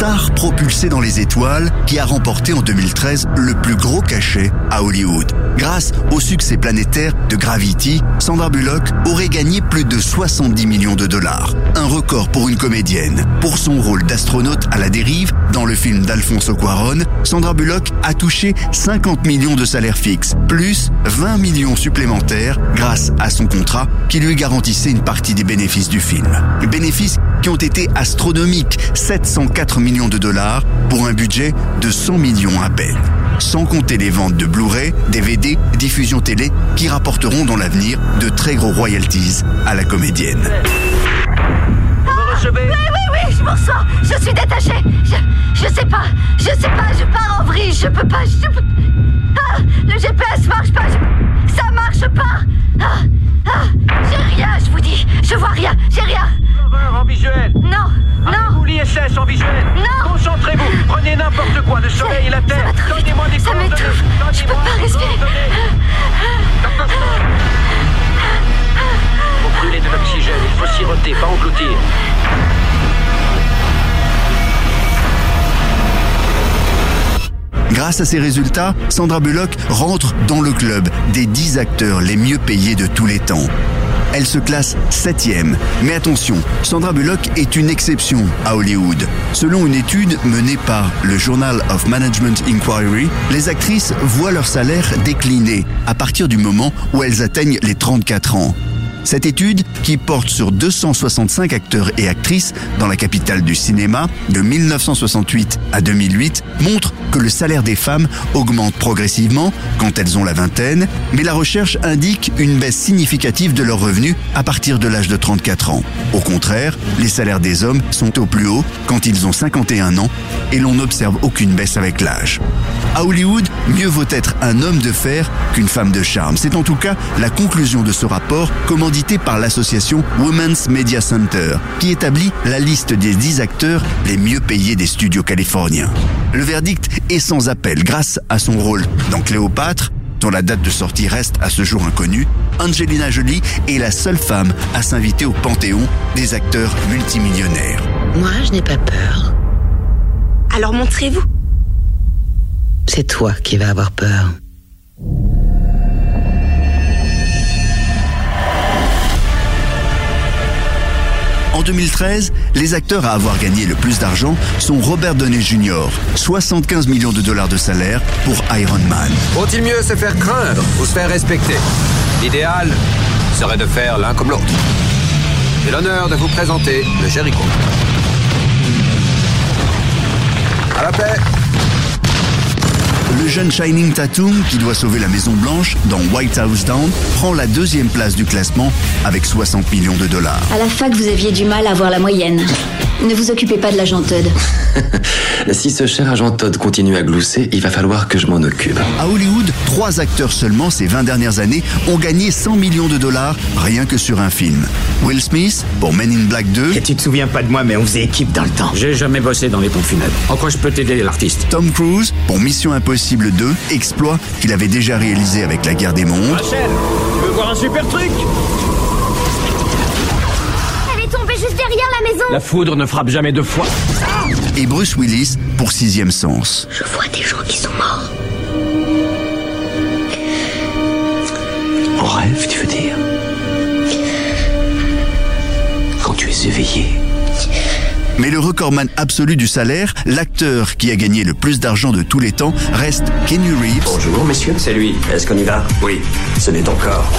Star propulsée dans les étoiles qui a remporté en 2013 le plus gros cachet à Hollywood. Grâce au succès planétaire de Gravity, Sandra Bullock aurait gagné plus de 70 millions de dollars. Un record pour une comédienne. Pour son rôle d'astronaute à la dérive dans le film d'Alfonso Cuaron, Sandra Bullock a touché 50 millions de salaire fixe, plus 20 millions supplémentaires grâce à son contrat qui lui garantissait une partie des bénéfices du film. Bénéfices qui ont été astronomiques, 704 millions de dollars pour un budget de 100 millions à peine. Sans compter les ventes de Blu-ray, DVD, diffusion télé qui rapporteront dans l'avenir de très gros royalties à la comédienne. Oui, oui, oui, je m'en sors. Je suis détachée. Je, je sais pas. Je sais pas. Je pars en vrille. Je peux pas. Je peux... Ah, le GPS marche pas. je- Le soleil et la terre. Donnez-moi des Ça m'étouffe. Je peux pas respirer. Vous brûlez de l'oxygène. Il faut siroter, pas engloutir. Grâce à ces résultats, Sandra Bullock rentre dans le club des 10 acteurs les mieux payés de tous les temps. Elle se classe septième. Mais attention, Sandra Bullock est une exception à Hollywood. Selon une étude menée par le Journal of Management Inquiry, les actrices voient leur salaire décliner à partir du moment où elles atteignent les 34 ans. Cette étude, qui porte sur 265 acteurs et actrices dans la capitale du cinéma de 1968 à 2008, montre que le salaire des femmes augmente progressivement quand elles ont la vingtaine, mais la recherche indique une baisse significative de leurs revenus à partir de l'âge de 34 ans. Au contraire, les salaires des hommes sont au plus haut quand ils ont 51 ans et l'on n'observe aucune baisse avec l'âge. À Hollywood, mieux vaut être un homme de fer qu'une femme de charme. C'est en tout cas la conclusion de ce rapport commandité par l'association Women's Media Center, qui établit la liste des 10 acteurs les mieux payés des studios californiens. Le verdict est sans appel grâce à son rôle dans Cléopâtre, dont la date de sortie reste à ce jour inconnue, Angelina Jolie est la seule femme à s'inviter au panthéon des acteurs multimillionnaires. Moi, je n'ai pas peur. Alors montrez-vous. C'est toi qui vas avoir peur. En 2013, les acteurs à avoir gagné le plus d'argent sont Robert Downey Jr., 75 millions de dollars de salaire pour Iron Man. Vaut-il mieux se faire craindre ou se faire respecter? L'idéal serait de faire l'un comme l'autre. J'ai l'honneur de vous présenter le Jericho. Jeune Shining Tatum, qui doit sauver la Maison Blanche dans White House Down, prend la deuxième place du classement avec 60 millions de dollars. À la fac, vous aviez du mal à voir la moyenne. Ne vous occupez pas de l'agent Todd. Si ce cher agent Todd continue à glousser, il va falloir que je m'en occupe. À Hollywood, trois acteurs seulement ces 20 dernières années ont gagné 100 millions de dollars rien que sur un film. Will Smith pour Men in Black 2. Et tu te souviens pas de moi, mais on faisait équipe dans le temps. J'ai jamais bossé dans les pompes funèbres. En quoi je peux t'aider, l'artiste? Tom Cruise pour Mission Impossible 2, exploit qu'il avait déjà réalisé avec la guerre des mondes. Rachel, tu veux voir un super truc? Elle est tombée juste derrière la maison. La foudre ne frappe jamais deux fois. Et Bruce Willis pour Sixième Sens. Je vois des gens qui sont morts. En rêve, tu veux dire? Quand tu es éveillé Mais le recordman absolu du salaire, l'acteur qui a gagné le plus d'argent de tous les temps, reste Kenny Reeves. Bonjour messieurs, c'est lui. Est-ce qu'on y va? Oui, ce n'est encore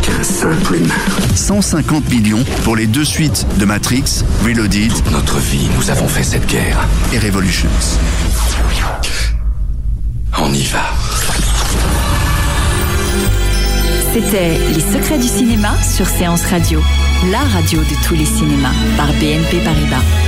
qu'un simple humain. 150 millions pour les deux suites de Matrix, Reloaded. Toute notre vie, nous avons fait cette guerre. Et Revolutions. On y va. C'était Les secrets du cinéma sur Séance Radio, la radio de tous les cinémas par BNP Paribas.